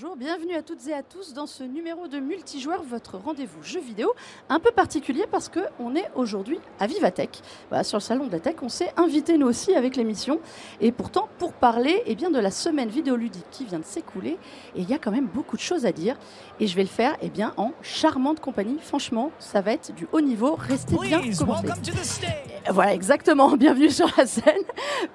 bonjour, bienvenue à toutes et à tous dans ce numéro de multijoueur, votre rendez-vous jeu vidéo, un peu particulier parce qu'on est aujourd'hui à Vivatech. Voilà, sur le salon de la tech, on s'est invité nous aussi avec l'émission. Et pourtant, pour parler eh bien, de la semaine vidéoludique qui vient de s'écouler, et il y a quand même beaucoup de choses à dire. Et je vais le faire eh bien, en charmante compagnie. Franchement, ça va être du haut niveau. Restez bien commentés. Voilà, exactement. Bienvenue sur la scène.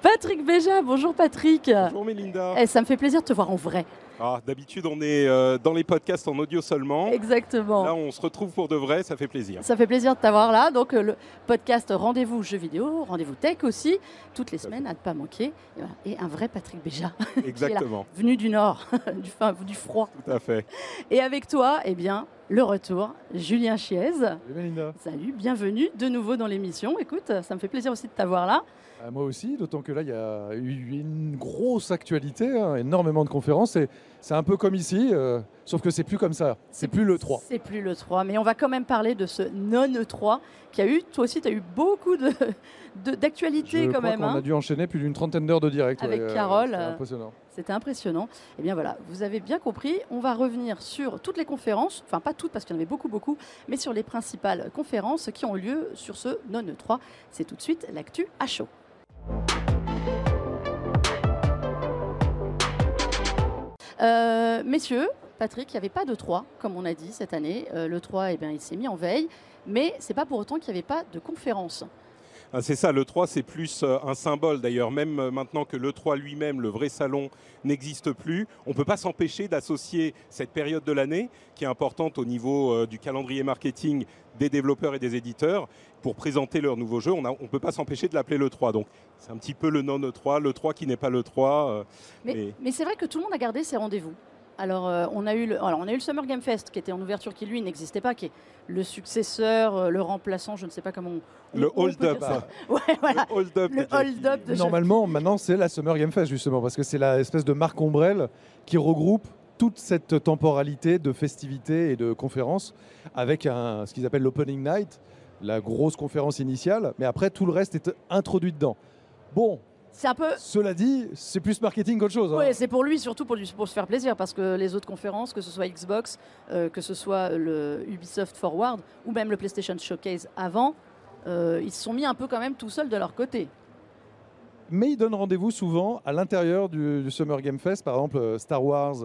Patrick Béja, bonjour Patrick. Bonjour Mélinda. Eh, ça me fait plaisir de te voir en vrai. Ah, D'habitude, on est euh, dans les podcasts en audio seulement. Exactement. Là, on se retrouve pour de vrai, ça fait plaisir. Ça fait plaisir de t'avoir là. Donc, euh, le podcast Rendez-vous jeux vidéo, Rendez-vous tech aussi, toutes les semaines à ne pas manquer. Et, voilà. Et un vrai Patrick Béja, là, Exactement, venu du Nord, du, fin- du froid. tout à fait. Et avec toi, eh bien, le retour, Julien Chiez. Salut. Salut, bienvenue de nouveau dans l'émission. Écoute, ça me fait plaisir aussi de t'avoir là. Ah, moi aussi, d'autant que là, il y a eu une grosse actualité, hein, énormément de conférences. Et c'est un peu comme ici, euh, sauf que c'est plus comme ça. C'est plus le 3. C'est plus le 3, mais on va quand même parler de ce non-E3 qui a eu, toi aussi, tu as eu beaucoup de- d'actualités quand crois même. hein. a dû enchaîner plus d'une trentaine d'heures de direct. Avec ouais, euh, Carole, euh, impressionnant. C'était impressionnant. Et bien voilà, vous avez bien compris, on va revenir sur toutes les conférences, enfin pas toutes parce qu'il y en avait beaucoup, beaucoup, mais sur les principales conférences qui ont lieu sur ce non-E3. C'est tout de suite l'actu à chaud. Euh, messieurs, Patrick, il n'y avait pas de 3, comme on a dit cette année. Euh, le 3, eh bien, il s'est mis en veille, mais c'est pas pour autant qu'il n'y avait pas de conférence. Ah, c'est ça, le 3, c'est plus euh, un symbole d'ailleurs. Même euh, maintenant que le 3 lui-même, le vrai salon, n'existe plus, on ne peut pas s'empêcher d'associer cette période de l'année, qui est importante au niveau euh, du calendrier marketing des développeurs et des éditeurs, pour présenter leurs nouveaux jeux. On ne peut pas s'empêcher de l'appeler le 3. Donc c'est un petit peu le non-E3, le 3 qui n'est pas le 3. euh, Mais, Mais- mais c'est vrai que tout le monde a gardé ses rendez-vous. Alors, euh, on a eu le, alors, on a eu le Summer Game Fest qui était en ouverture, qui lui n'existait pas, qui est le successeur, euh, le remplaçant, je ne sais pas comment on. Le on- hold-up. Ouais, voilà. Le hold-up. De Normalement, maintenant, c'est la Summer Game Fest, justement, parce que c'est la espèce de marque ombrelle qui regroupe toute cette temporalité de festivités et de conférences avec un, ce qu'ils appellent l'Opening Night, la grosse conférence initiale, mais après, tout le reste est introduit dedans. Bon, C'est un peu. cela dit, c'est plus marketing qu'autre chose. hein. Ouais, c'est pour lui surtout pour, lui- pour se faire plaisir parce que les autres conférences, que ce soit Xbox, euh, que ce soit le Ubisoft Forward ou même le PlayStation Showcase avant, euh, ils se sont mis un peu quand même tout seuls de leur côté. Mais ils donnent rendez-vous souvent à l'intérieur du, du Summer Game Fest. Par exemple, euh, Star Wars,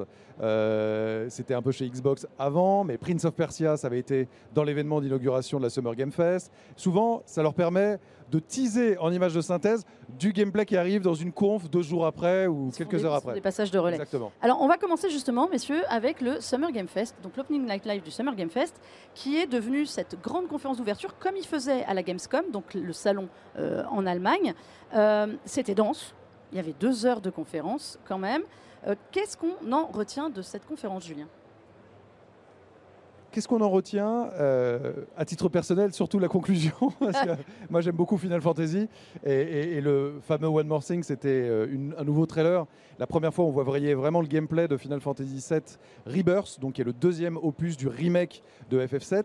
euh, c'était un peu chez Xbox avant, mais Prince of Persia, ça avait été dans l'événement d'inauguration de la Summer Game Fest. Souvent, ça leur permet de teaser en image de synthèse du gameplay qui arrive dans une conf deux jours après ou quelques des- heures après. Des passages de relais. Exactement. Alors, on va commencer justement, messieurs, avec le Summer Game Fest, donc l'Opening Night Live du Summer Game Fest, qui est devenu cette grande conférence d'ouverture, comme il faisait à la Gamescom, donc le salon euh, en Allemagne. Euh, C'était dense, il y avait deux heures de conférence quand même. Euh, Qu'est-ce qu'on en retient de cette conférence, Julien? Qu'est-ce qu'on en retient Euh, À titre personnel, surtout la conclusion. parce que moi, j'aime beaucoup Final Fantasy. Et, le fameux One More Thing, c'était euh, un nouveau trailer. La première fois, on voit vraiment le gameplay de Final Fantasy VII Rebirth, donc qui est le deuxième opus du remake de FF7.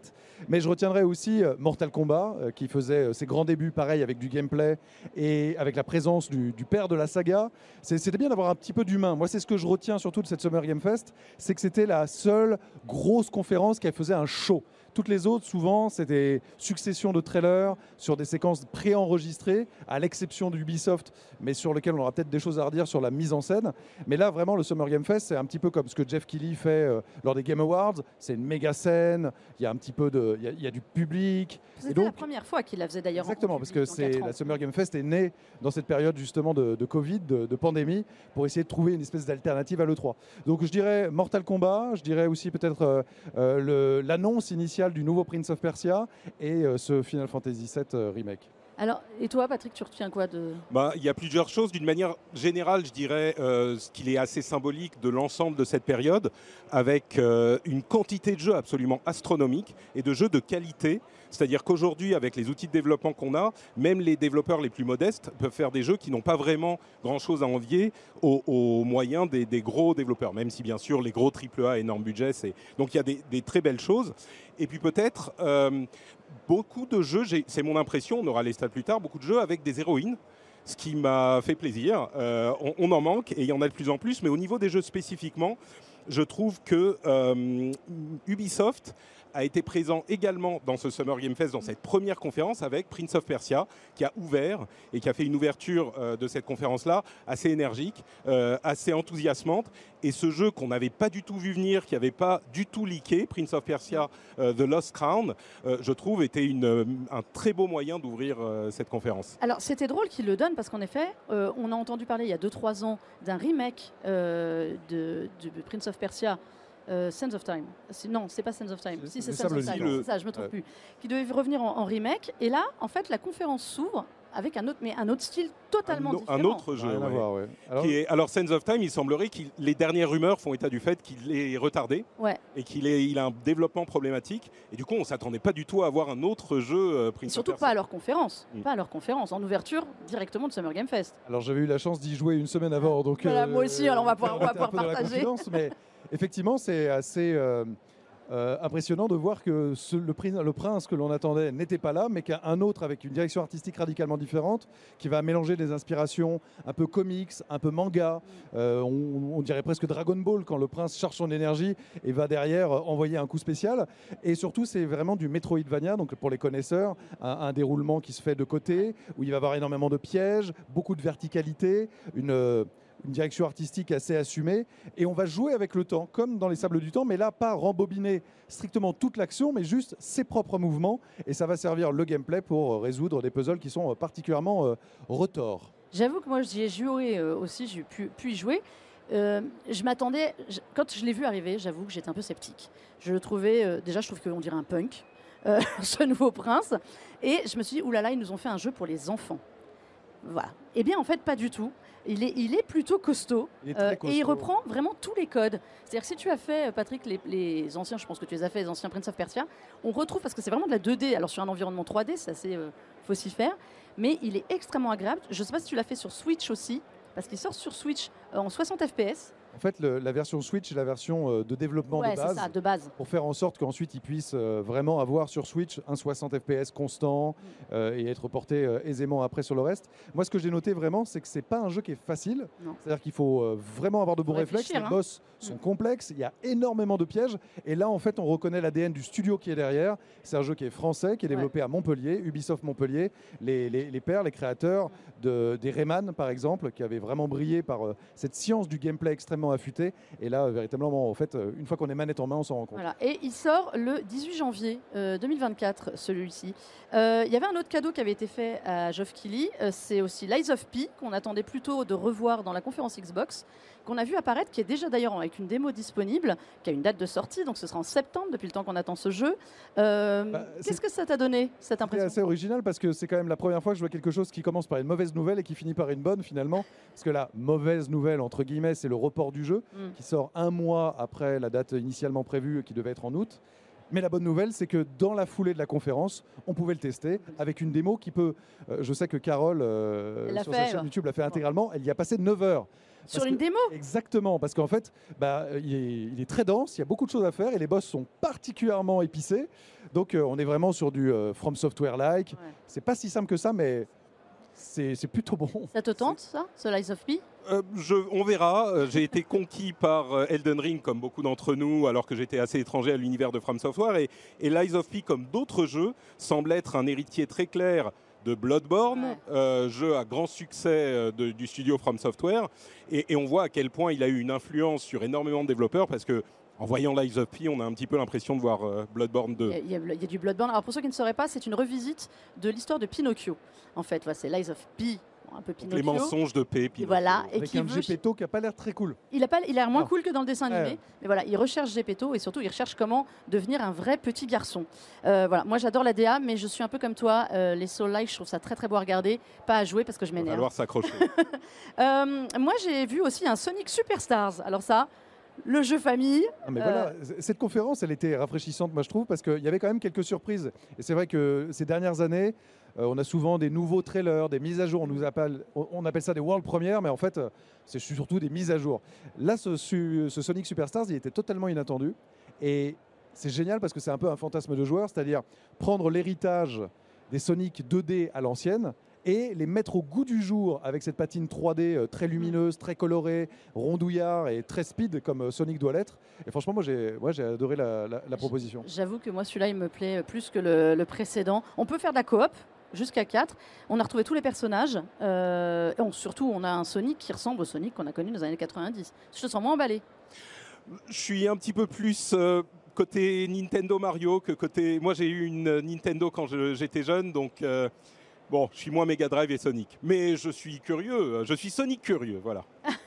Mais je retiendrai aussi euh, Mortal Kombat, euh, qui faisait ses grands débuts, pareil, avec du gameplay et avec la présence du, du père de la saga. C'était bien d'avoir un petit peu d'humain. Moi, c'est ce que je retiens surtout de cette Summer Game Fest, c'est que c'était la seule grosse conférence qui faisait un show. Toutes les autres, souvent, c'était succession de trailers sur des séquences préenregistrées, à l'exception d'Ubisoft, mais sur lequel on aura peut-être des choses à redire sur la mise en scène. Mais là, vraiment, le Summer Game Fest, c'est un petit peu comme ce que Jeff Keighley fait euh, lors des Game Awards. C'est une méga scène, il y a un petit peu de, il y a- il y, a du public. C'était la première fois qu'il la faisait d'ailleurs. en Exactement, parce que c'est la Summer Game Fest est née dans cette période justement de, de Covid, de, de pandémie, pour essayer de trouver une espèce d'alternative à l'E3. Donc je dirais Mortal Kombat, je dirais aussi peut-être euh, euh, l'annonce initiale du nouveau Prince of Persia et euh, ce Final Fantasy VII euh, remake. Alors, et toi, Patrick, tu retiens quoi de. Bah, il y a plusieurs choses. D'une manière générale, je dirais euh, ce qu'il est assez symbolique de l'ensemble de cette période, avec euh, une quantité de jeux absolument astronomique et de jeux de qualité. C'est-à-dire qu'aujourd'hui, avec les outils de développement qu'on a, même les développeurs les plus modestes peuvent faire des jeux qui n'ont pas vraiment grand-chose à envier aux, moyens des, gros développeurs, même si bien sûr les gros AAA, énorme budget, c'est... Donc il y a des, très belles choses. Et puis peut-être euh, beaucoup de jeux, c'est mon impression, on aura les stats plus tard, beaucoup de jeux avec des héroïnes ce qui m'a fait plaisir. Euh, on, on en manque et il y en a de plus en plus, mais au niveau des jeux spécifiquement, je trouve que euh, Ubisoft a été présent également dans ce Summer Game Fest, dans cette première conférence avec Prince of Persia, qui a ouvert et qui a fait une ouverture euh, de cette conférence-là assez énergique, euh, assez enthousiasmante. Et ce jeu qu'on n'avait pas du tout vu venir, qui n'avait pas du tout leaké, Prince of Persia euh, The Lost Crown, je trouve était une, un très beau moyen d'ouvrir cette conférence. Alors c'était drôle qu'il le donne parce qu'en effet, on a entendu parler il y a 2-3 ans d'un remake de, de Prince of Persia euh, Sense of Time. Non, c'est pas Sense of Time. Si, c'est Sense of Time. C'est ça, je me trompe plus. Qui devait revenir en, remake. Et là, en fait, la conférence s'ouvre avec un autre, mais un autre style totalement différent. Un autre jeu. Alors, qui est, alors, Sense of Time, il semblerait que les dernières rumeurs font état du fait qu'il est retardé ouais. et qu'il il a un développement problématique. Et du coup, on s'attendait pas du tout à avoir un autre jeu euh, Prince Surtout pas à leur conférence. Mm. Pas à leur conférence, en ouverture directement de Summer Game Fest. Alors j'avais eu la chance d'y jouer une semaine avant. Donc, voilà, moi aussi, alors on va pouvoir, on va pouvoir partager. Effectivement, c'est assez euh, euh, impressionnant de voir que le, prince que l'on attendait n'était pas là, mais qu'un autre avec une direction artistique radicalement différente, qui va mélanger des inspirations un peu comics, un peu manga, euh, on, dirait presque Dragon Ball quand le prince charge son énergie et va derrière envoyer un coup spécial. Et surtout, c'est vraiment du Metroidvania, donc pour les connaisseurs, un, un, déroulement qui se fait de côté, où il va y avoir énormément de pièges, beaucoup de verticalité, une une direction artistique assez assumée. Et on va jouer avec le temps, comme dans les Sables du Temps, mais là, pas rembobiner strictement toute l'action, mais juste ses propres mouvements. Et ça va servir le gameplay pour résoudre des puzzles qui sont particulièrement euh, retors. J'avoue que moi, j'y ai joué euh, aussi, j'ai pu, pu, y jouer. Euh, je m'attendais, quand je l'ai vu arriver, j'avoue que j'étais un peu sceptique. Je le trouvais, déjà, je trouve qu'on dirait un punk, ce nouveau prince. Et je me suis dit, oulala, ils nous ont fait un jeu pour les enfants. Voilà. Eh bien, en fait, pas du tout. Il est, il est plutôt costaud, euh, et il reprend vraiment tous les codes. C'est-à-dire que si tu as fait, euh, Patrick, les, anciens, je pense que tu les as fait, les anciens Prince of Persia, on retrouve, parce que c'est vraiment de la 2D, alors sur un environnement 3D, c'est assez euh, faire, mais il est extrêmement agréable. Je ne sais pas si tu l'as fait sur Switch aussi, parce qu'il sort sur Switch en 60 FPS. En fait, la version Switch est la version euh, de développement de, base, pour faire en sorte qu'ensuite ils puissent euh, vraiment avoir sur Switch un 60 FPS constant mm. euh, et être porté aisément après sur le reste. Moi, ce que j'ai noté vraiment, c'est que c'est pas un jeu qui est facile. C'est-à-dire qu'il faut vraiment avoir de bons réflexes. Les hein. boss sont mm. complexes, il y a énormément de pièges. Et là, en fait, on reconnaît l'ADN du studio qui est derrière. C'est un jeu qui est français, qui est développé à Montpellier, Ubisoft Montpellier. Les, les, pères, les créateurs de, des Rayman, par exemple, qui avaient vraiment brillé par cette science du gameplay extrêmement affûté. Et là, véritablement, en fait, euh, une fois qu'on est manette en main, on s'en rend compte. Et il sort le 18 janvier 2024, euh, celui-ci. Euh, il y avait un autre cadeau qui avait été fait à Geoff Keighley. c'est aussi Lies of P, qu'on attendait plutôt de revoir dans la conférence Xbox qu'on a vu apparaître, qui est déjà d'ailleurs avec une démo disponible, qui a une date de sortie, donc ce sera en septembre depuis le temps qu'on attend ce jeu. Bah, qu'est-ce que ça t'a donné cette impression C'est assez original parce que c'est quand même la première fois que je vois quelque chose qui commence par une mauvaise nouvelle et qui finit par une bonne finalement. Parce que la mauvaise nouvelle, entre guillemets, c'est le report du jeu. Mm. qui sort un mois après la date initialement prévue qui devait être en août. Mais la bonne nouvelle, c'est que dans la foulée de la conférence, on pouvait le tester avec une démo qui peut. Euh, je sais que Carole, euh, sur sa chaîne YouTube, l'a fait intégralement. Elle y a passé 9 heures. Sur une démo Exactement, parce qu'en fait, bah, il, est, très dense, il y a beaucoup de choses à faire et les boss sont particulièrement épicés. Donc, euh, on est vraiment sur du From Software-like. C'est pas si simple que ça, mais c'est plutôt bon. Ça te tente, ça, ce Lies of P? Euh, on verra. Euh, j'ai été conquis par euh, Elden Ring, comme beaucoup d'entre nous, alors que j'étais assez étranger à l'univers de From Software. Et, et Lies of P, comme d'autres jeux, semble être un héritier très clair de Bloodborne, jeu à grand succès du studio From Software. Et, et, on voit à quel point il a eu une influence sur énormément de développeurs, parce que en voyant Lies of P, on a un petit peu l'impression de voir euh, Bloodborne 2. Il y, a, du Bloodborne. Alors pour ceux qui ne sauraient pas, c'est une revisite de l'histoire de Pinocchio. En fait, c'est Lies of P un peu Pinocchio. Les mensonges de P. Et voilà. Et Avec qui un Gepetto qui n'a pas l'air très cool. Il a, pas, il a l'air moins cool que dans le dessin animé. Mais voilà, il recherche Gepetto et surtout il recherche comment devenir un vrai petit garçon. Euh, voilà, moi j'adore la DA, mais je suis un peu comme toi. Euh, les Soul Like, je trouve ça très très beau à regarder, pas à jouer parce que je m'énerve. Il va falloir s'accrocher. moi j'ai vu aussi un Sonic Superstars. Alors ça, le jeu famille. mais voilà, euh, cette conférence, elle était rafraîchissante, moi je trouve, parce qu'il y avait quand même quelques surprises. Et c'est vrai que ces dernières années, euh, on a souvent des nouveaux trailers, des mises à jour. On, nous appelle, on appelle ça des world premières, mais en fait, euh, c'est surtout des mises à jour. Là, ce, ce Sonic Superstars, il était totalement inattendu. Et c'est génial parce que c'est un peu un fantasme de joueur, c'est-à-dire prendre l'héritage des Sonic 2D à l'ancienne et les mettre au goût du jour avec cette patine 3D euh, très lumineuse, très colorée, rondouillard et très speed comme euh, Sonic doit l'être. Et franchement, moi j'ai ouais, adoré la, la- la proposition. J'avoue que moi, celui-là, il me plaît plus que le, le précédent. On peut faire de la coop? Jusqu'à 4. On a retrouvé tous les personnages. euh, et on- surtout, on a un Sonic qui ressemble au Sonic qu'on a connu dans les années 90. Je te sens moins emballé. Je suis un petit peu plus euh, côté Nintendo Mario que côté. Moi, j'ai eu une Nintendo quand je- j'étais jeune, donc euh, bon, je suis moins Mega Drive et Sonic. Mais je suis curieux. Je suis Sonic curieux, voilà.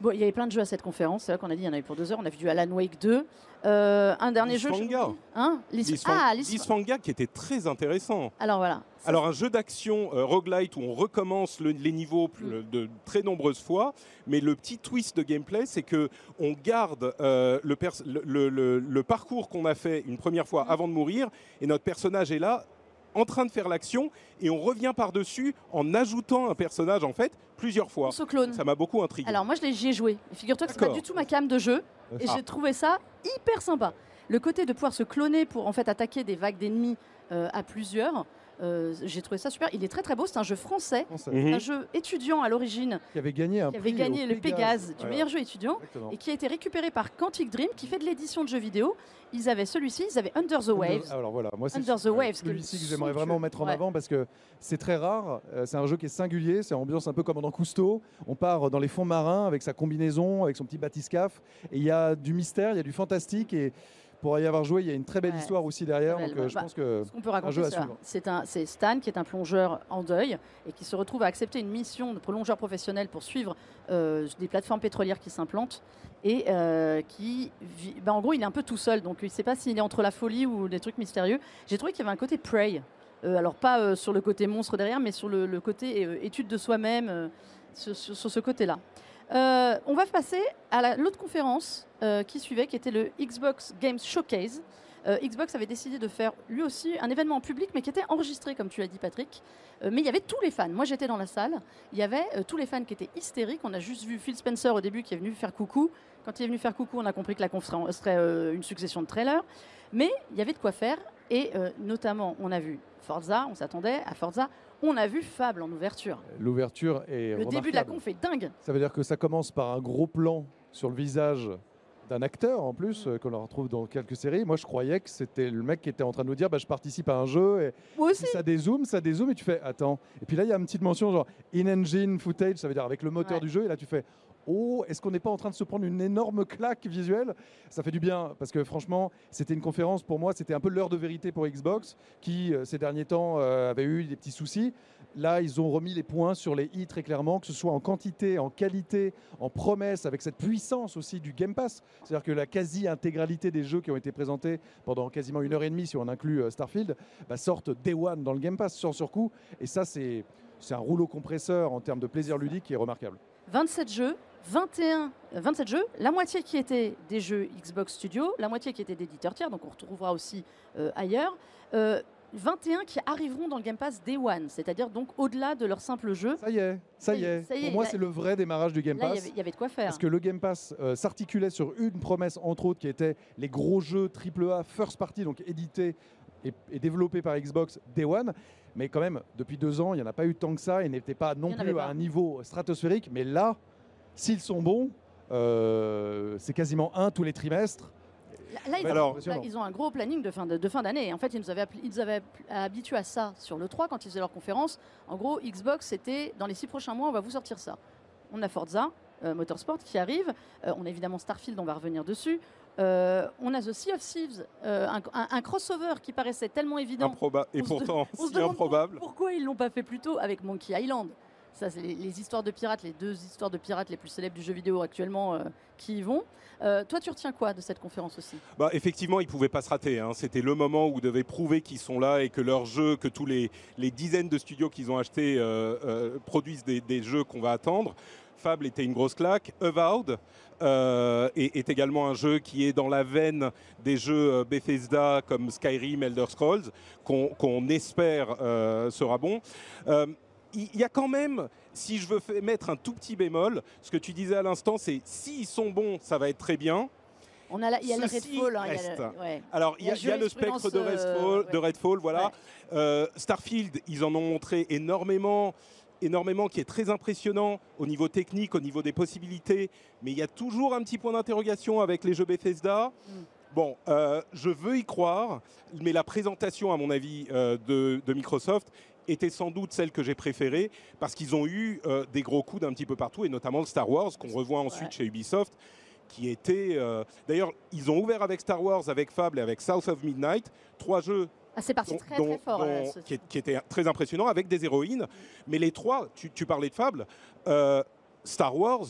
Bon, il y avait plein de jeux à cette conférence. C'est vrai qu'on a dit, il y en avait pour deux heures. On a vu du Alan Wake 2. Euh, un dernier jeu. je- Lisfanga. Hein Lis- Lisfang- Ah, Lis- Lisfanga qui était très intéressant. Alors voilà. Alors un jeu d'action euh, roguelite où on recommence le- les niveaux Mm. de très nombreuses fois, mais le petit twist de gameplay, c'est que on garde euh, le parcours qu'on a fait une première fois Mm. avant de mourir, et notre personnage est là en train de faire l'action, et on revient par-dessus en ajoutant un personnage en fait plusieurs fois. on se clone. Ça m'a beaucoup intrigué. Alors moi, je l'ai- j'y ai joué. Et Figure-toi que c'est pas du tout ma cam de jeu. Et Ah. j'ai trouvé ça hyper sympa. Le côté de pouvoir se cloner pour en fait attaquer des vagues d'ennemis euh, à plusieurs, euh, j'ai trouvé ça super. Il est très très beau. C'est un jeu français. Français, Mhm. Un jeu étudiant à l'origine Qui avait gagné un qui avait prix gagné le Pégase du Ouais, meilleur jeu étudiant exactement. et qui a été récupéré par Quantic Dream qui fait de l'édition de jeux vidéo. Ils avaient celui-ci, ils avaient Under the Waves. Alors voilà, moi c'est Under the euh, Waves, qui est celui-ci que j'aimerais vraiment mettre en Ouais. avant parce que c'est très rare. euh, c'est un jeu qui est singulier, c'est ambiance un peu comme dans Cousteau. On part dans les fonds marins avec sa combinaison, avec son petit bathyscaphe, et il y a du mystère, il y a du fantastique et pour y avoir joué, il y a une très belle Ouais, histoire aussi derrière. Donc euh, je Bah, pense que Ce qu'on peut raconter, c'est un- Stan qui est un plongeur en deuil et qui se retrouve à accepter une mission de plongeur professionnel pour suivre euh, des plateformes pétrolières qui s'implantent et euh, qui, vit- ben, en gros, il est un peu tout seul, donc il ne sait pas s'il est entre la folie ou des trucs mystérieux. J'ai trouvé qu'il y avait un côté Prey, alors pas sur le côté monstre derrière, mais sur le, le côté étude de soi-même, sur, sur- sur ce côté-là. Euh, on va passer à la- l'autre conférence euh, qui suivait, qui était le Xbox Games Showcase. Euh, Xbox avait décidé de faire lui aussi un événement en public, mais qui était enregistré, comme tu l'as dit, Patrick. Mais il y avait tous les fans. Moi, j'étais dans la salle. Il y avait tous les fans qui étaient hystériques. On a juste vu Phil Spencer au début qui est venu faire coucou. Quand il est venu faire coucou, on a compris que la conf serait, une succession de trailers. Mais il y avait de quoi faire. Et notamment, on a vu Forza, on s'attendait à Forza. On a vu Fable en ouverture. l'ouverture est Le début de la conf est dingue. Ça veut dire que ça commence par un gros plan sur le visage d'un acteur en plus, Mm. euh, qu'on retrouve dans quelques séries. Moi, je croyais que c'était le mec qui était en train de nous dire bah, je participe à un jeu et Moi aussi. Ça dézoome, ça dézoome et tu fais attends. Et puis là, il y a une petite mention genre in-engine footage, ça veut dire avec le moteur Ouais. du jeu. Et là, tu fais oh, est-ce qu'on n'est pas en train de se prendre une énorme claque visuelle? Ça fait du bien parce que franchement, c'était une conférence pour moi, c'était un peu l'heure de vérité pour Xbox qui euh, ces derniers temps euh, avait eu des petits soucis. Là, ils ont remis les points sur les i très clairement, que ce soit en quantité, en qualité, en promesse, avec cette puissance aussi du Game Pass. C'est-à-dire que la quasi-intégralité des jeux qui ont été présentés pendant quasiment une heure et demie, si on inclut euh, Starfield, bah, sortent Day One dans le Game Pass, sans surcoût. Et ça, c'est c'est un rouleau compresseur en termes de plaisir ludique qui est remarquable. 27 jeux, 21, euh, 27 jeux, la moitié qui étaient des jeux Xbox Studio, la moitié qui étaient d'éditeurs tiers, donc on retrouvera aussi euh, ailleurs. Euh, 21 qui arriveront dans le Game Pass Day One, c'est-à-dire donc au-delà de leur simple jeu. Ça y est, ça y est. Ça y est, Pour moi, c'est le vrai démarrage du Game Pass. il y avait de quoi faire. Parce que le Game Pass euh, s'articulait sur une promesse, entre autres, qui était les gros jeux AAA first party, donc édités et, et développés par Xbox Day One. Mais quand même, depuis deux ans, il n'y en a pas eu tant que ça et n'était pas non plus à un niveau stratosphérique. Mais là, s'ils sont bons, euh, c'est quasiment un tous les trimestres. Là, là, ils, ont, alors- là, ils ont un gros planning de fin de, de fin d'année. En fait, ils nous avaient, ils nous avaient habitués à ça sur le 3 quand ils faisaient leur conférence. En gros, Xbox, c'était dans les six prochains mois, on va vous sortir ça. On a Forza, euh, Motorsport qui arrive. Euh, on a évidemment Starfield, on va revenir dessus. Euh, on a The Sea of Thieves, euh, un, crossover qui paraissait tellement évident. Improba- Et pourtant, se si improbable. pour- pourquoi ils l'ont pas fait plus tôt avec Monkey Island. Ça, c'est les, les histoires de pirates, les deux histoires de pirates les plus célèbres du jeu vidéo actuellement euh, qui y vont. Euh, toi, tu retiens quoi de cette conférence aussi? Bah, effectivement, ils ne pouvaient pas se rater. hein. C'était le moment où ils devaient prouver qu'ils sont là et que leurs jeux, que tous les, les dizaines de studios qu'ils ont achetés euh, produisent des, des jeux qu'on va attendre. Fable était une grosse claque. Avowed euh, est, est également un jeu qui est dans la veine des jeux euh, Bethesda comme Skyrim, Elder Scrolls, qu'on espère euh, sera bon. Il y a quand même, si je veux mettre un tout petit bémol, ce que tu disais à l'instant, c'est s'ils sont bons, ça va être très bien. On a la- il y a le Ceci Redfall. hein, il y a le- reste. ouais. Alors, il y, a- La il y a le spectre de Redfall, euh, de ouais. Redfall, voilà. Ouais. Euh, Starfield, ils en ont montré énormément, énormément, qui est très impressionnant au niveau technique, au niveau des possibilités. Mais il y a toujours un petit point d'interrogation avec les jeux Bethesda. Mm. Bon, euh, je veux y croire, mais la présentation, à mon avis, euh, de, de Microsoft était sans doute celle que j'ai préférée parce qu'ils ont eu euh, des gros coups d'un petit peu partout et notamment le Star Wars qu'on revoit ensuite Ouais. chez Ubisoft qui était d'ailleurs ils ont ouvert avec Star Wars avec Fable et avec South of Midnight trois jeux Ah, c'est parti dont- très dont- très fort. dont- là, ce- qui, qui étaient très impressionnants avec des héroïnes mais les trois tu, tu parlais de Fable euh, Star Wars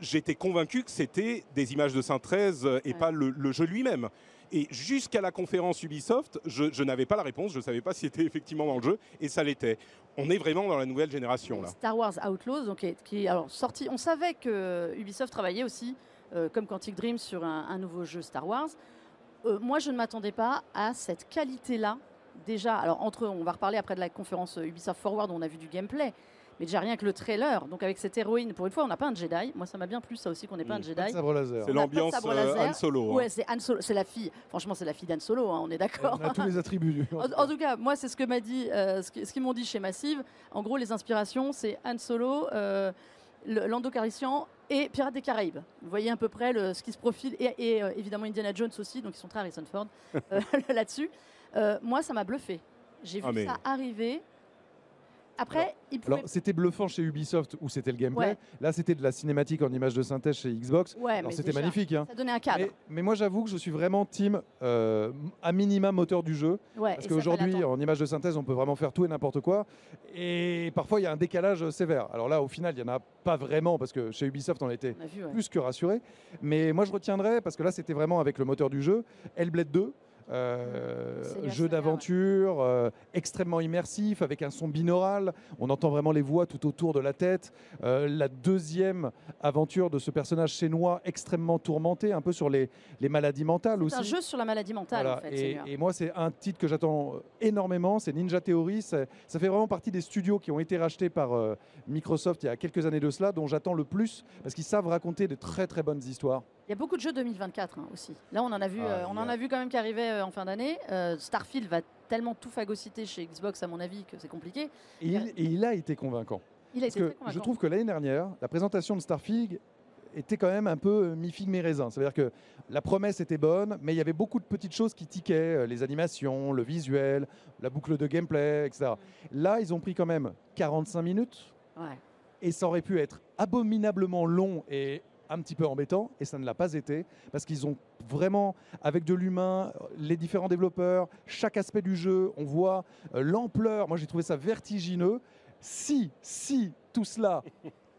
j'étais convaincu que c'était des images de synthèse euh, et Ouais. pas le, le jeu lui-même et jusqu'à la conférence Ubisoft, je, je n'avais pas la réponse, je ne savais pas si c'était effectivement dans le jeu, et ça l'était. On est vraiment dans la nouvelle génération là. Star Wars Outlaws, donc, qui est, qui alors, sorti. On savait que Ubisoft travaillait aussi, euh, comme Quantic Dream, sur un, un nouveau jeu Star Wars. Euh, moi, je ne m'attendais pas à cette qualité-là. Déjà, alors entre, on va reparler après de la conférence Ubisoft Forward où on a vu du gameplay, mais déjà rien que le trailer. Donc avec cette héroïne, pour une fois, on n'a pas un Jedi. Moi, ça m'a bien plu ça aussi qu'on n'ait pas un. Jedi. C'est l'ambiance euh. Han Solo. hein. Ouais, c'est Han Solo, c'est la fille. Franchement, c'est la fille d'Han Solo, hein, on est d'accord. On a tous les attributs. En, en tout cas, moi, c'est ce que m'a dit, euh, ce qui- ce qu'ils m'ont dit chez Massive. En gros, les inspirations, c'est Han Solo, euh, Lando Calrissian et Pirates des Caraïbes. Vous voyez à peu près le- ce qui se profile et, et, euh, évidemment Indiana Jones aussi, donc ils sont très Harrison Ford euh, là-dessus. Euh, moi, ça m'a bluffé. J'ai vu Ah, mais- ça arriver. Après, il pouvait. Alors, c'était bluffant chez Ubisoft où c'était le gameplay. Ouais. Là, c'était de la cinématique en image de synthèse chez Xbox. ouais, Alors, mais c'était déjà, magnifique. hein. Ça donnait un cadre. Mais, mais moi, j'avoue que je suis vraiment team euh, à minima moteur du jeu. Ouais, Parce qu'aujourd'hui, en image de synthèse, on peut vraiment faire tout et n'importe quoi. Et parfois, il y a un décalage sévère. Alors là, au final, il n'y en a pas vraiment, parce que chez Ubisoft, on vu, ouais. plus que rassuré. Mais moi, je retiendrai, parce que là, c'était vraiment avec le moteur du jeu, Hellblade 2. Euh, jeu d'aventure euh, extrêmement immersif avec un son binaural on entend vraiment les voix tout autour de la tête Euh, la deuxième aventure de ce personnage chinois extrêmement tourmenté un peu sur les, les maladies mentales aussi C'est un jeu sur la maladie mentale, voilà. en fait. et, moi, c'est un titre que j'attends énormément. C'est Ninja Theory. Ça fait vraiment partie des studios qui ont été rachetés par Microsoft il y a quelques années de cela, dont j'attends le plus parce qu'ils savent raconter de très très bonnes histoires. Il y a beaucoup de jeux 2024 hein, aussi. Là, on en a vu, Ah, euh, on en a- vu quand même qui arrivaient euh, en fin d'année. Euh, Starfield va tellement tout phagocyter chez Xbox, à mon avis, que c'est compliqué. Et il, et il a été convaincant. Il a Parce été très que je convaincant. trouve que l'année dernière, la présentation de Starfield était quand même un peu mi-figue mi-raisin. C'est-à-dire que la promesse était bonne, mais il y avait beaucoup de petites choses qui tiquaient, les animations, le visuel, la boucle de gameplay, etc. Là, ils ont pris quand même 45 minutes Ouais. et ça aurait pu être abominablement long et un petit peu embêtant, et ça ne l'a pas été, parce qu'ils ont vraiment, avec de l'humain, les différents développeurs, chaque aspect du jeu, on voit euh, l'ampleur, moi j'ai trouvé ça vertigineux. Si, si, tout cela,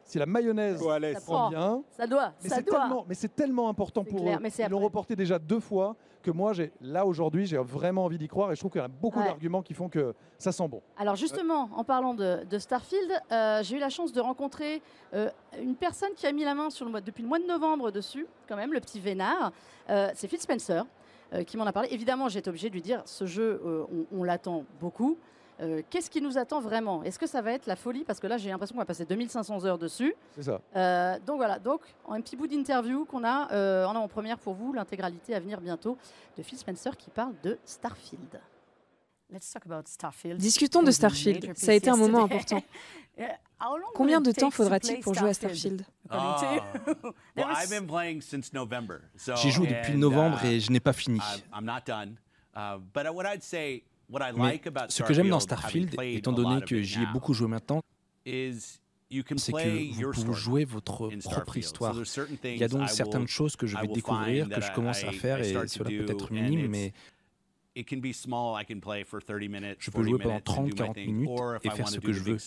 si la mayonnaise. Ça prend prend. bien, Ça doit, mais ça c'est doit. tellement, mais c'est tellement important pour clair, eux. mais Ils l'ont reporté déjà deux fois que moi, j'ai là aujourd'hui, j'ai vraiment envie d'y croire et je trouve qu'il y a beaucoup Ouais. d'arguments qui font que ça sent bon. Alors justement, en parlant de, de Starfield, euh, j'ai eu la chance de rencontrer euh, une personne qui a mis la main sur le mois, depuis le mois de novembre dessus, quand même, le petit Vénard. Euh, c'est Phil Spencer euh, qui m'en a parlé. Évidemment, j'ai été obligée de lui dire, ce jeu, euh, on, on l'attend beaucoup. Euh, Qu'est-ce qui nous attend vraiment? Est-ce que ça va être la folie? Parce que là, j'ai l'impression qu'on va passer 2500 heures dessus. C'est ça. Euh, donc voilà, donc un petit bout d'interview qu'on a euh, en avant-première pour vous, l'intégralité à venir bientôt de Phil Spencer qui parle de Starfield. Discutons de Starfield. Ça a été un moment important. Combien de temps faudra-t-il pour jouer à Starfield? Ah. well, I've been playing since November. So, J'y joue depuis and, novembre uh, et je n'ai pas fini. Mais ce que j'aime dans Starfield, étant donné que it j'y ai beaucoup joué maintenant, c'est que vous pouvez jouer votre propre histoire. Il y a donc certaines choses que je vais découvrir, que je commence à faire et cela peut être minime, mais It can be small. I can play for 30 minutes, Je peux 40 jouer pendant minutes and 30, do my 40 thing. minutes Or if et faire ce que je veux.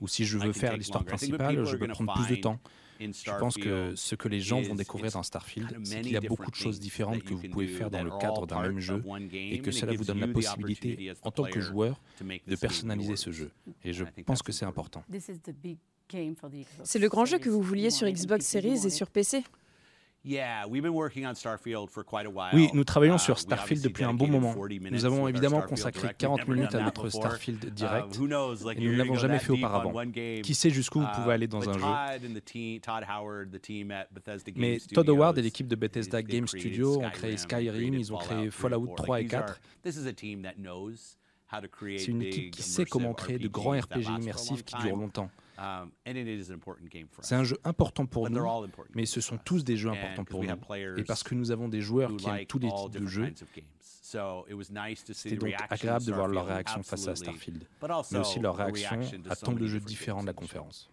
ou si je veux faire l'histoire principale, je peux prendre plus de temps. Je pense que ce que les gens vont découvrir dans Starfield, c'est qu'il y a beaucoup de choses différentes que vous pouvez faire dans le cadre d'un même jeu et que cela vous donne la possibilité, en tant que joueur, de personnaliser ce jeu. Et je pense que c'est important. C'est le grand jeu que vous vouliez sur Xbox Series et sur PC Oui, nous travaillons uh, sur Starfield depuis un bon moment. Nous avons évidemment consacré 40 minutes à notre Starfield uh, direct et nous ne l'avons jamais fait auparavant. Qui sait jusqu'où vous pouvez uh, aller dans un jeu Mais Todd Howard et l'équipe de Bethesda Game Studio ont créé Skyrim, ils ont créé Fallout 3 et 4. C'est une équipe qui sait comment créer de grands RPG immersifs qui durent longtemps. Um, C'est un jeu important pour nous, mais ce sont tous des jeux importants pour nous. Et parce que nous avons des joueurs qui aiment tous les types de jeux, c'était donc agréable de voir leur réaction face à Starfield, mais aussi leur réaction à tant de jeux différents de la conférence.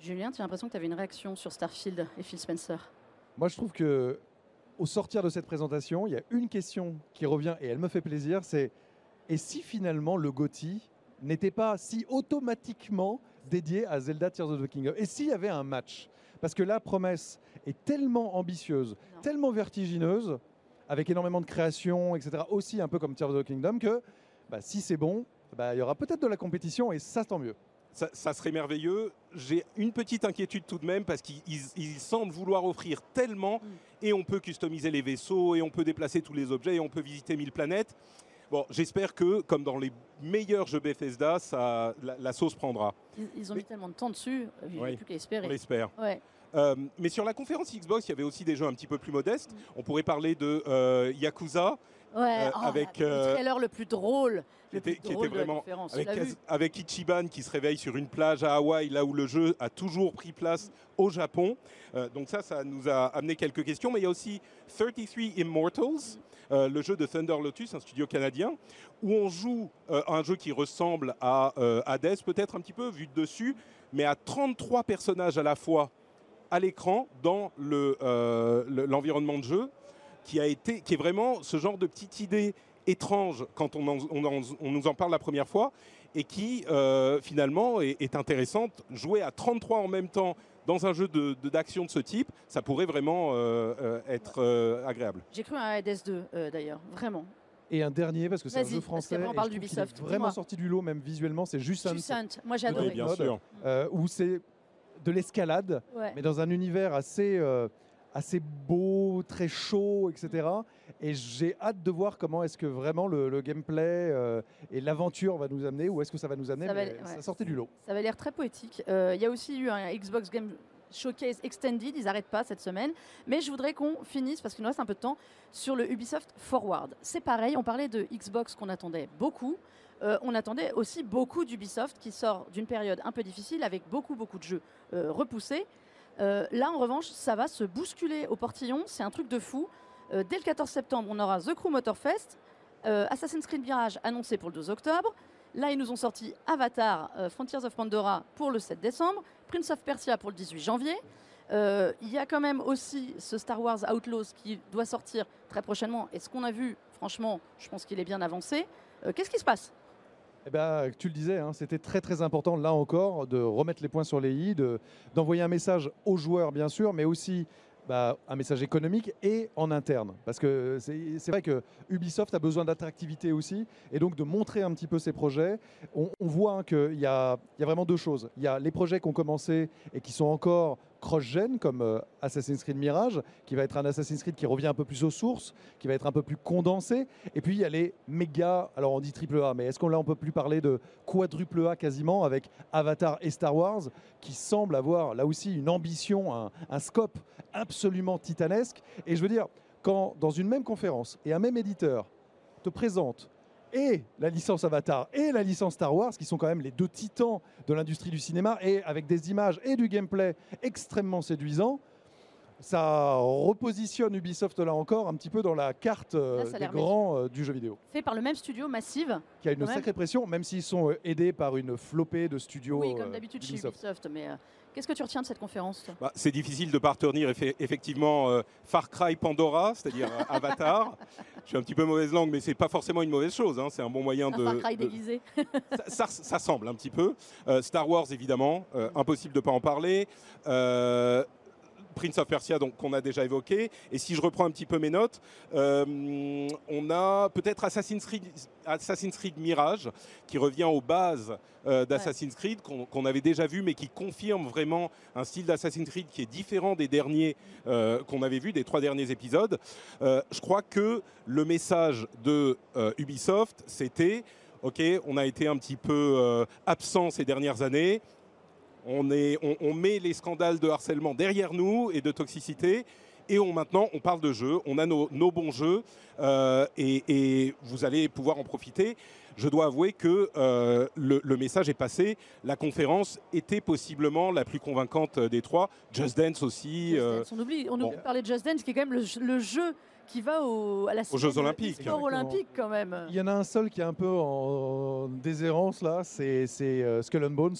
Julien, tu as l'impression que tu avais une réaction sur Starfield et Phil Spencer? Moi, je trouve que au sortir de cette présentation, il y a une question qui revient et elle me fait plaisir, c'est et si finalement le GOTY n'était pas si automatiquement dédié à Zelda Tears of the Kingdom. Et s'il y avait un match Parce que la promesse est tellement ambitieuse, tellement vertigineuse, avec énormément de création, etc., aussi un peu comme Tears of the Kingdom, que bah, si c'est bon, bah, il y aura peut-être de la compétition et ça, tant mieux. Ça, serait merveilleux. J'ai une petite inquiétude tout de même parce qu'ils semblent vouloir offrir tellement mm. et on peut customiser les vaisseaux et on peut déplacer tous les objets et on peut visiter mille planètes. Bon, j'espère que, comme dans les meilleurs jeux Bethesda, ça, la, sauce prendra. Ils, ont mis tellement de temps dessus, il n'y a plus qu'à espérer. On l'espère. Euh, mais sur la conférence Xbox, il y avait aussi des jeux un petit peu plus modestes. Mm. On pourrait parler de euh, Yakuza. Ouais, euh, oh, avec le trailer le plus drôle, le qui était, vraiment avec, avec, Ichiban qui se réveille sur une plage à Hawaï, là où le jeu a toujours pris place au Japon. donc ça, ça nous a amené quelques questions. Mais il y a aussi 33 Immortals. Euh, le jeu de Thunder Lotus, un studio canadien, où on joue euh, un jeu qui ressemble à euh, Hades, peut-être un petit peu vu de dessus, mais à 33 personnages à la fois à l'écran dans l'environnement de jeu, qui, a été, qui est vraiment ce genre de petite idée étrange quand on, on, nous en parle la première fois et qui finalement est, est, intéressante. Jouer à 33 en même temps dans un jeu d'action de, de, ce type, ça pourrait vraiment euh, euh, être euh, agréable. J'ai cru à Hades 2 d'ailleurs, vraiment. Et un dernier, parce que c'est un jeu français. on parle d'Ubisoft. Vraiment sorti du lot, même visuellement, c'est juste un. Moi j'ai adoré. bien sûr. où c'est de l'escalade, mais dans un univers assez assez beau, très chaud, etc. Et j'ai hâte de voir comment est-ce que vraiment le, gameplay euh, et l'aventure va nous amener, ou est-ce que ça va nous amener, ça, sortait du lot. Ça va l'air très poétique. Euh, il y a aussi eu un Xbox Game Showcase Extended, ils n'arrêtent pas cette semaine. Mais je voudrais qu'on finisse, parce qu'il nous reste un peu de temps, sur le Ubisoft Forward. C'est pareil, on parlait de Xbox qu'on attendait beaucoup. Euh, on attendait aussi beaucoup d'Ubisoft qui sort d'une période un peu difficile avec beaucoup beaucoup de jeux repoussés. Euh, là, en revanche, ça va se bousculer au portillon. C'est un truc de fou. Euh, dès le 14 septembre, on aura The Crew Motorfest, euh, Assassin's Creed Mirage annoncé pour le 2 octobre. Là, ils nous ont sorti Avatar, Frontiers of Pandora pour le 7 décembre, Prince of Persia pour le 18 janvier. Il y a quand même aussi ce Star Wars Outlaws qui doit sortir très prochainement. Et ce qu'on a vu, franchement, je pense qu'il est bien avancé. Qu'est-ce qui se passe? Eh ben, tu le disais, hein, c'était très très important là encore de remettre les points sur les i, d'envoyer un message aux joueurs bien sûr, mais aussi bah, un message économique et en interne. Parce que c'est vrai que Ubisoft a besoin d'attractivité aussi, et donc de montrer un petit peu ses projets. On, voit hein, qu'il y, y a vraiment deux choses. Il y a les projets qui ont commencé et qui sont encore cross-gen comme euh, Assassin's Creed Mirage, qui va être un Assassin's Creed qui revient un peu plus aux sources, qui va être un peu plus condensé. Et puis il y a les méga, alors on dit triple A, mais est-ce qu'on là on peut plus parler de quadruple A quasiment avec Avatar et Star Wars, qui semblent avoir là aussi une ambition, un, un scope absolument titanesque. Et je veux dire, quand dans une même conférence et un même éditeur te présente et la licence Avatar et la licence Star Wars, qui sont quand même les deux titans de l'industrie du cinéma, et avec des images et du gameplay extrêmement séduisants, ça repositionne Ubisoft là encore un petit peu dans la carte euh, des grands euh, du jeu vidéo. Fait par le même studio, Massive. Qui a une sacrée pression, même s'ils sont euh, aidés par une flopée de studios. Oui, comme d'habitude chez Ubisoft. Mais qu'est-ce que tu retiens de cette conférence bah, C'est difficile de pas effectivement Far Cry Pandora, c'est-à-dire Avatar. Je suis un petit peu mauvaise langue, mais c'est pas forcément une mauvaise chose. Hein. C'est un bon moyen de. Far Cry déguisé. ça, ça, semble un petit peu. Star Wars, évidemment, impossible de pas en parler Prince of Persia, donc qu'on a déjà évoqué. Et si je reprends un petit peu mes notes, euh, on a peut-être Assassin's Creed, Assassin's Creed Mirage, qui revient aux bases euh, d'Assassin's Creed, qu'on avait déjà vu, mais qui confirme vraiment un style d'Assassin's Creed qui est différent des derniers euh, qu'on avait vus, des trois derniers épisodes. je crois que le message de Ubisoft, c'était OK, on a été un petit peu absent ces dernières années on, est, on, met les scandales de harcèlement derrière nous et de toxicité. Et on, maintenant, on parle de jeux, on a nos, bons jeux euh, et, vous allez pouvoir en profiter. Je dois avouer que euh, le, message est passé. La conférence était possiblement la plus convaincante des trois. Just Dance aussi. Euh, on oublie, on oublie de parler de Just Dance, qui est quand même le, jeu qui va au, à la aux Jeux Olympiques. Sport olympique quand même. Il y en a un seul qui est un peu en, déshérence là, c'est Skull and Bones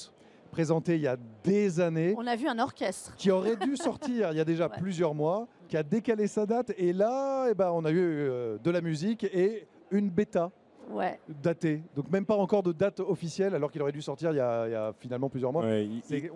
présenté il y a des années. On a vu un orchestre. Qui aurait dû sortir il y a déjà plusieurs mois, qui a décalé sa date. Et là, eh ben, on a eu euh, de la musique et une bêta ouais. daté. Donc même pas encore de date officielle, alors qu'il aurait dû sortir il y a, finalement plusieurs mois.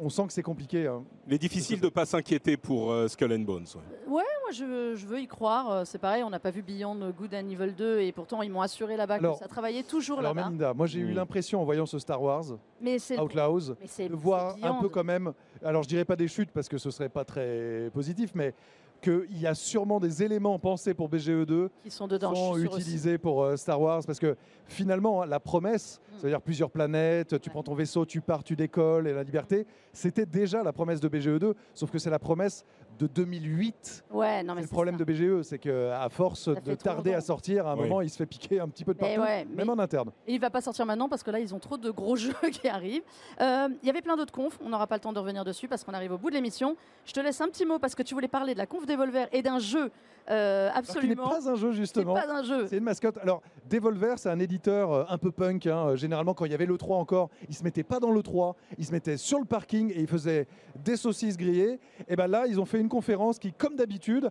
On sent que c'est compliqué. Hein. Il est difficile de ne pas s'inquiéter pour euh, Skull and Bones. Ouais, moi je, veux y croroire. Euh, c'est pareil, on n'a pas vu Beyond Good and Evil 2 et pourtant ils m'ont assuré là-bas que ça travaillait toujours là-bas. Melinda, moi j'ai eu l'impression en voyant ce Star Wars, mais Outlaws, de voir un peu quand même. Alors je dirais pas des chutes parce que ce serait pas très positif, mais qu'il y a sûrement des éléments pensés pour BGE2 qui sont, dedans, sont utilisés pour euh, Star Wars parce que finalement la promesse, mm. c'est-à-dire plusieurs planètes, tu prends ton vaisseau, tu pars, tu décolles et la liberté, c'était déjà la promesse de BGE2, sauf que c'est la promesse de 2008. Ouais, non, mais le problème de BGE, c'est qu'à force de tarder à sortir, à un moment, il se fait piquer un petit peu de partout, même en interne. Et il va pas sortir maintenant parce que là, ils ont trop de gros jeux qui arrivent. Euh, il y avait plein d'autres confs, on n'aura pas le temps de revenir dessus parce qu'on arrive au bout de l'émission. Je te laisse un petit mot parce que tu voulais parler de la conf Devolver et d'un jeu euh, absolument. n'est pas un jeu justement. C'est pas un jeu. C'est une mascotte. Alors Devolver, c'est un éditeur euh, un peu punk. Hein. Généralement, quand il y avait le 3 encore, il se mettait pas dans le 3, il se mettait sur le parking et il faisait des saucisses grillées. Et ben là, ils ont fait une conférence qui, comme d'habitude,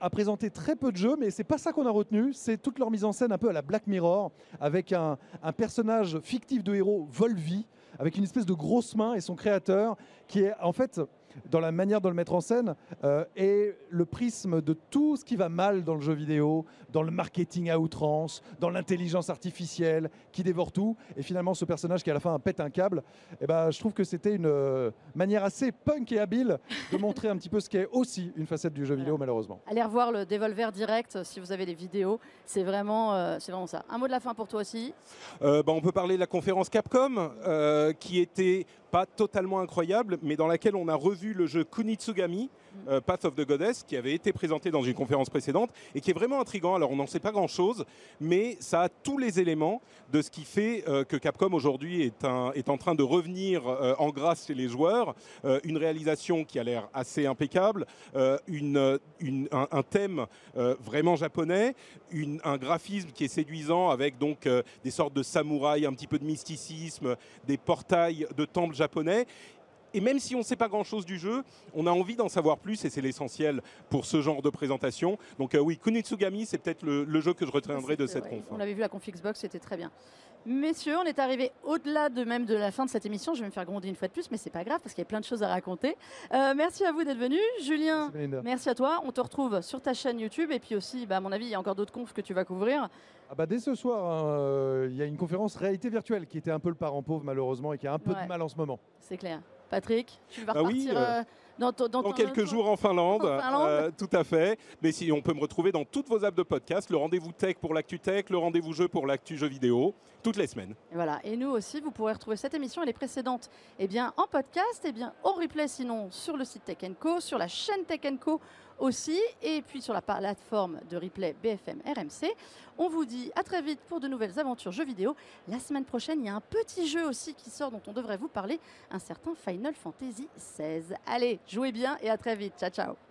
a présenté très peu de jeux, mais c'est pas ça qu'on a retenu. C'est toute leur mise en scène un peu à la Black Mirror, avec un, un personnage fictif de héros, Volvi, avec une espèce de grosse main et son créateur, qui est en fait dans la manière de le mettre en scène euh, est le prisme de tout ce qui va mal dans le jeu vidéo, dans le marketing à outrance, dans l'intelligence artificielle qui dévore tout. Et finalement, ce personnage qui à la fin pète un câble, eh ben, je trouve que c'était une euh, manière assez punk et habile de montrer un petit peu ce qu'est aussi une facette du jeu vidéo, malheureusement. Allez revoir le Devolver Direct si vous avez des vidéos. C'est vraiment, euh, c'est vraiment ça. Un mot de la fin pour toi aussi bah, On peut parler de la conférence Capcom qui était pas totalement incroyable, mais dans laquelle on a revu le jeu Kunitsugami, euh, Path of the Goddess, qui avait été présenté dans une conférence précédente et qui est vraiment intrigant. Alors on n'en sait pas grand-chose, mais ça a tous les éléments de ce qui fait euh, que Capcom aujourd'hui est, est, en train de revenir euh, en grâce chez les joueurs. une réalisation qui a l'air assez impeccable, un, thème vraiment japonais, un graphisme qui est séduisant avec donc des sortes de samouraïs, un petit peu de mysticisme, des portails de temples japonais et même si on ne sait pas grand-chose du jeu, on a envie d'en savoir plus et c'est l'essentiel pour ce genre de présentation. Donc euh, oui, Kunitsugami, c'est peut-être le, jeu que je retiendrai de cette conf. On l'avait vu la conf Xbox, c'était très bien. Messieurs, on est arrivé au-delà de même de la fin de cette émission. Je vais me faire gronder une fois de plus, mais c'est pas grave parce qu'il y a plein de choses à raconter. Euh, merci à vous d'être venus. Julien, merci, à toi. On te retrouve sur ta chaîne YouTube et puis aussi, bah, à mon avis, il y a encore d'autres confs que tu vas couvrir. Ah bah dès ce soir, hein, euh, il y a une conférence réalité virtuelle qui était un peu le parent pauvre malheureusement et qui a un peu de mal en ce moment. C'est clair. Patrick, tu vas bah repartir euh, euh, dans, dans, quelques jours en Finlande. Euh, tout à fait. Mais si on peut me retrouver dans toutes vos apps de podcast, le rendez-vous tech pour l'actu tech, le rendez-vous jeu pour l'actu jeu vidéo, toutes les semaines. Et voilà. Et nous aussi, vous pourrez retrouver cette émission et les précédentes eh bien, en podcast, et eh bien, au replay sinon sur le site Tech Co, sur la chaîne Tech Co aussi, et puis sur la plateforme de replay BFM RMC. On vous dit à très vite pour de nouvelles aventures jeux vidéo. La semaine prochaine, il y a un petit jeu aussi qui sort dont on devrait vous parler, un certain Final Fantasy XVI. Allez, jouez bien et à très vite. Ciao, ciao.